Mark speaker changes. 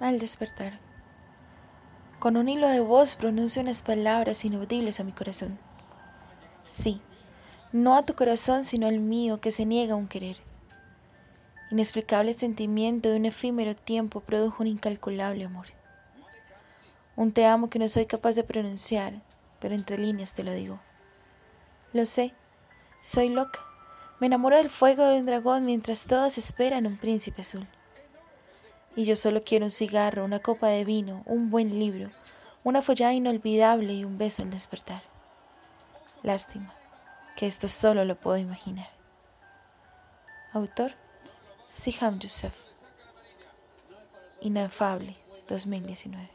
Speaker 1: Al despertar, con un hilo de voz pronuncio unas palabras inaudibles a mi corazón. Sí, no a tu corazón, sino al mío que se niega a un querer. Inexplicable sentimiento de un efímero tiempo produjo un incalculable amor. Un te amo que no soy capaz de pronunciar, pero entre líneas te lo digo. Lo sé, soy loca. Me enamoro del fuego de un dragón mientras todos esperan un príncipe azul. Y yo solo quiero un cigarro, una copa de vino, un buen libro, una follada inolvidable y un beso al despertar. Lástima que esto solo lo puedo imaginar. Autor Siham Youssef. Inefable 2019.